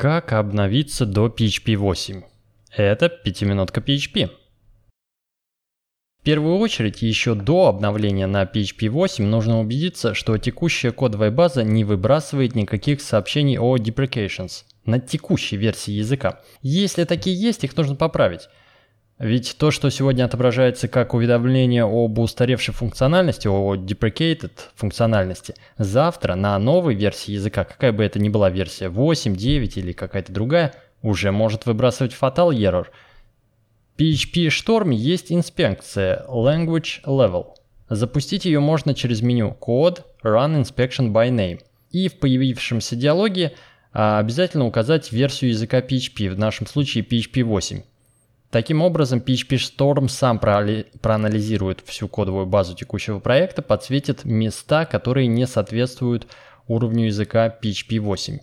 Как обновиться до PHP 8? Это пятиминутка PHP. В первую очередь, еще до обновления на PHP 8 нужно убедиться, что текущая кодовая база не выбрасывает никаких сообщений о deprecations на текущей версии языка. Если такие есть, их нужно поправить. Ведь то, что сегодня отображается как уведомление об устаревшей функциональности, о deprecated функциональности, завтра на новой версии языка, какая бы это ни была версия, 8, 9 или какая-то другая, уже может выбрасывать fatal error. В PHP Storm есть инспекция Language Level. Запустить ее можно через меню Code Run Inspection by Name. И в появившемся диалоге а, обязательно указать версию языка PHP, в нашем случае PHP 8. Таким образом, PHP Storm сам проанализирует всю кодовую базу текущего проекта, подсветит места, которые не соответствуют уровню языка PHP 8.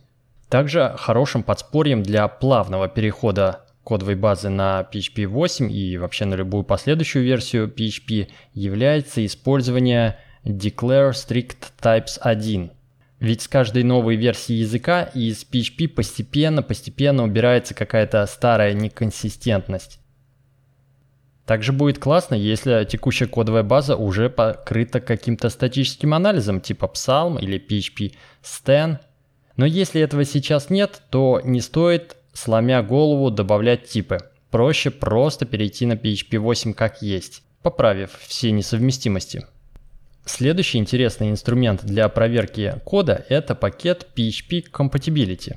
Также хорошим подспорьем для плавного перехода кодовой базы на PHP 8 и вообще на любую последующую версию PHP является использование declare strict types 1. Ведь с каждой новой версии языка из PHP постепенно-постепенно убирается какая-то старая неконсистентность. Также будет классно, если текущая кодовая база уже покрыта каким-то статическим анализом типа Psalm или PHP Stan. Но если этого сейчас нет, то не стоит, сломя голову, добавлять типы. Проще просто перейти на PHP 8 как есть, поправив все несовместимости. Следующий интересный инструмент для проверки кода – это пакет PHP Compatibility.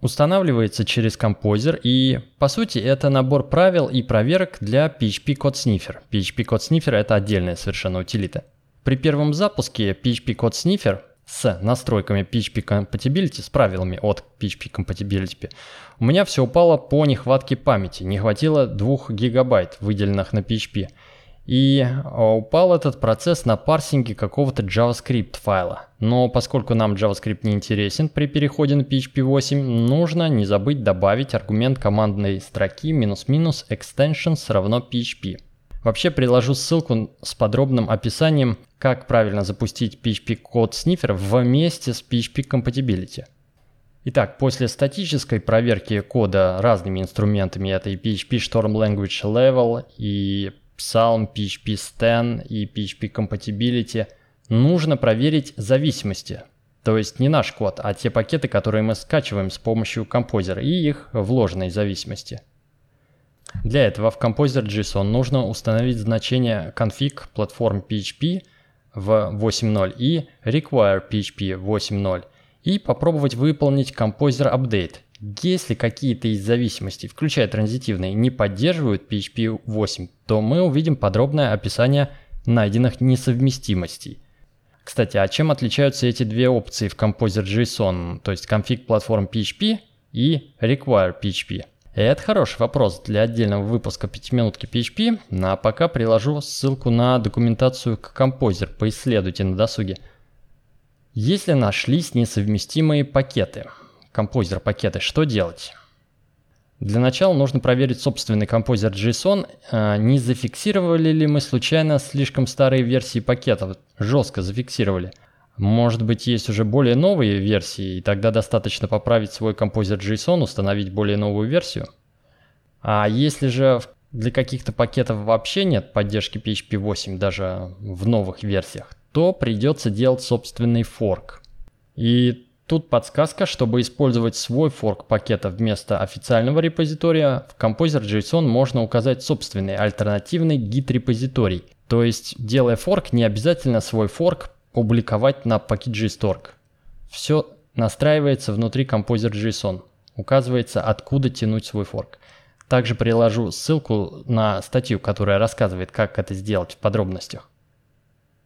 Устанавливается через композер и, по сути, это набор правил и проверок для PHP Code Sniffer. PHP Code Sniffer – это отдельная совершенно утилита. При первом запуске PHP Code Sniffer с настройками PHP Compatibility, с правилами от PHP Compatibility, у меня все упало по нехватке памяти, не хватило 2 гигабайт, выделенных на PHP – и а, упал этот процесс на парсинге какого-то JavaScript файла. Но поскольку нам JavaScript не интересен при переходе на PHP 8, нужно не забыть добавить аргумент командной строки минус-минус extensions равно PHP. Вообще приложу ссылку с подробным описанием, как правильно запустить PHP код снифер вместе с PHP Compatibility. Итак, после статической проверки кода разными инструментами, это и PHP Storm Language Level, и Psalm, PHP Stan и PHP Compatibility, нужно проверить зависимости. То есть не наш код, а те пакеты, которые мы скачиваем с помощью композера и их вложенной зависимости. Для этого в Composer.json нужно установить значение config platform PHP в 8.0 и require PHP 8.0 и попробовать выполнить Composer Update если какие-то из зависимостей, включая транзитивные, не поддерживают PHP 8, то мы увидим подробное описание найденных несовместимостей. Кстати, а чем отличаются эти две опции в Composer.json, то есть config platform PHP и require PHP? Это хороший вопрос для отдельного выпуска 5 минутки PHP, но ну, а пока приложу ссылку на документацию к Composer, поисследуйте на досуге. Если нашлись несовместимые пакеты – композер пакеты, что делать? Для начала нужно проверить собственный композер JSON, а, не зафиксировали ли мы случайно слишком старые версии пакетов, жестко зафиксировали. Может быть есть уже более новые версии, и тогда достаточно поправить свой композер JSON, установить более новую версию. А если же для каких-то пакетов вообще нет поддержки PHP 8 даже в новых версиях, то придется делать собственный форк. И Тут подсказка, чтобы использовать свой форк пакета вместо официального репозитория, в Composer.json можно указать собственный альтернативный git-репозиторий. То есть, делая форк, не обязательно свой форк публиковать на package.org. Все настраивается внутри Composer.json. Указывается, откуда тянуть свой форк. Также приложу ссылку на статью, которая рассказывает, как это сделать в подробностях.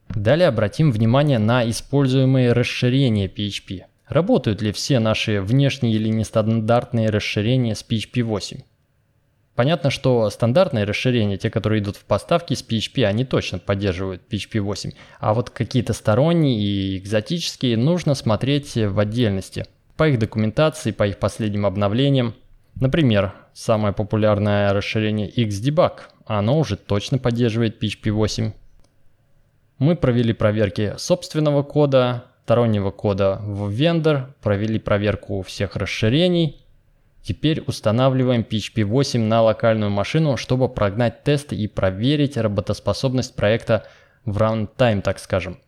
Далее обратим внимание на используемые расширения PHP. Работают ли все наши внешние или нестандартные расширения с PHP 8? Понятно, что стандартные расширения, те, которые идут в поставке с PHP, они точно поддерживают PHP 8. А вот какие-то сторонние и экзотические нужно смотреть в отдельности. По их документации, по их последним обновлениям. Например, самое популярное расширение Xdebug, оно уже точно поддерживает PHP 8. Мы провели проверки собственного кода, стороннего кода в вендор, провели проверку всех расширений Теперь устанавливаем PHP 8 на локальную машину, чтобы прогнать тесты и проверить работоспособность проекта в runtime, так скажем.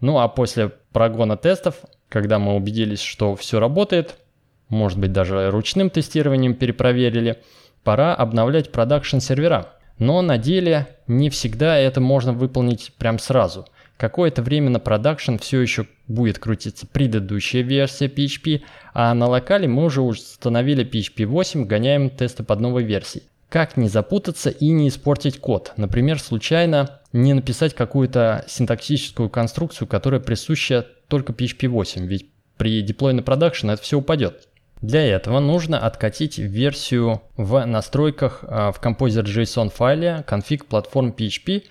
Ну а после прогона тестов, когда мы убедились, что все работает, может быть даже ручным тестированием перепроверили, пора обновлять production сервера. Но на деле не всегда это можно выполнить прям сразу. Какое-то время на production все еще будет крутиться предыдущая версия PHP, а на локале мы уже установили PHP 8, гоняем тесты под новой версией. Как не запутаться и не испортить код? Например, случайно не написать какую-то синтаксическую конструкцию, которая присуща только PHP 8, ведь при деплой на продакшн это все упадет. Для этого нужно откатить версию в настройках а, в Composer.json файле config platform PHP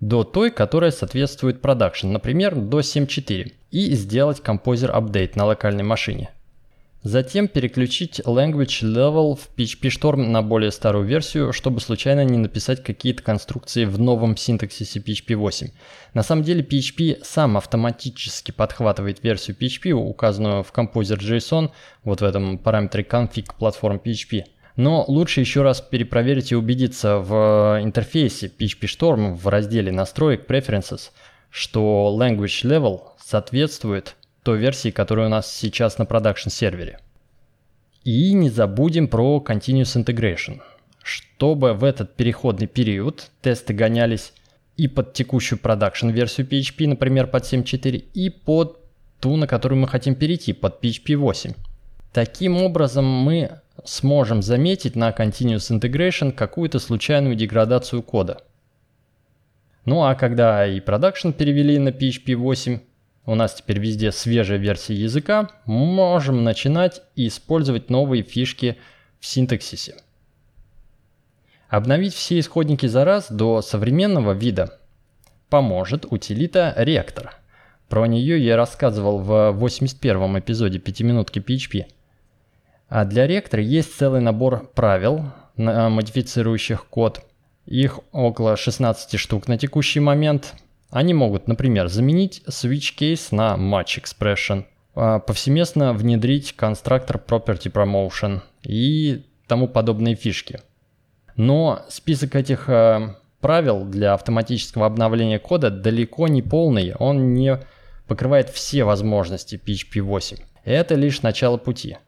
до той, которая соответствует продакшн, например, до 7.4, и сделать Composer Update на локальной машине. Затем переключить Language Level в PHP Storm на более старую версию, чтобы случайно не написать какие-то конструкции в новом синтаксисе PHP 8. На самом деле PHP сам автоматически подхватывает версию PHP, указанную в Composer.json, вот в этом параметре config platform PHP. Но лучше еще раз перепроверить и убедиться в интерфейсе PHP Storm в разделе настроек Preferences, что Language Level соответствует той версии, которая у нас сейчас на продакшн сервере. И не забудем про Continuous Integration, чтобы в этот переходный период тесты гонялись и под текущую продакшн версию PHP, например, под 7.4, и под ту, на которую мы хотим перейти, под PHP 8. Таким образом мы сможем заметить на Continuous Integration какую-то случайную деградацию кода. Ну а когда и продакшн перевели на PHP 8, у нас теперь везде свежая версия языка, можем начинать использовать новые фишки в синтаксисе. Обновить все исходники за раз до современного вида поможет утилита Reactor. Про нее я рассказывал в 81 эпизоде 5 минутки PHP. А для ректора есть целый набор правил, модифицирующих код. Их около 16 штук на текущий момент. Они могут, например, заменить switch case на match expression, а, повсеместно внедрить конструктор property promotion и тому подобные фишки. Но список этих э, правил для автоматического обновления кода далеко не полный, он не покрывает все возможности PHP 8. Это лишь начало пути.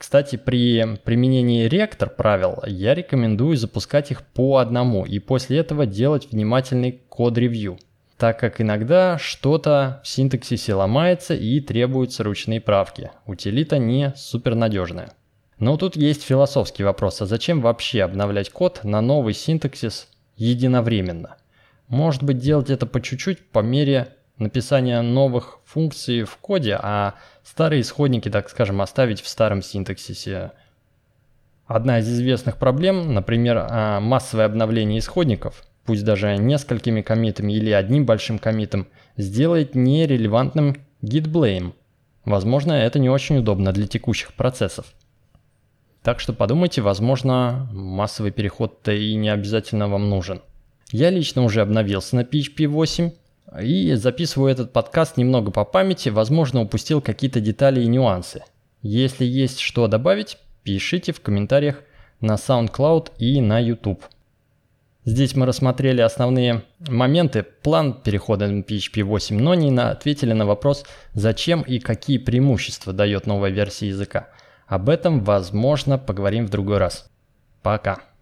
Кстати, при применении ректор правил я рекомендую запускать их по одному и после этого делать внимательный код-ревью, так как иногда что-то в синтаксисе ломается и требуются ручные правки. Утилита не супернадежная. Но тут есть философский вопрос, а зачем вообще обновлять код на новый синтаксис единовременно? Может быть делать это по чуть-чуть по мере написания новых функций в коде, а старые исходники, так скажем, оставить в старом синтаксисе. Одна из известных проблем, например, а, массовое обновление исходников, пусть даже несколькими комитами или одним большим комитом, сделает нерелевантным git blame. Возможно, это не очень удобно для текущих процессов. Так что подумайте, возможно, массовый переход-то и не обязательно вам нужен. Я лично уже обновился на PHP 8, и записываю этот подкаст немного по памяти, возможно, упустил какие-то детали и нюансы. Если есть что добавить, пишите в комментариях на SoundCloud и на YouTube. Здесь мы рассмотрели основные моменты, план перехода на PHP 8, но не ответили на вопрос, зачем и какие преимущества дает новая версия языка. Об этом, возможно, поговорим в другой раз. Пока.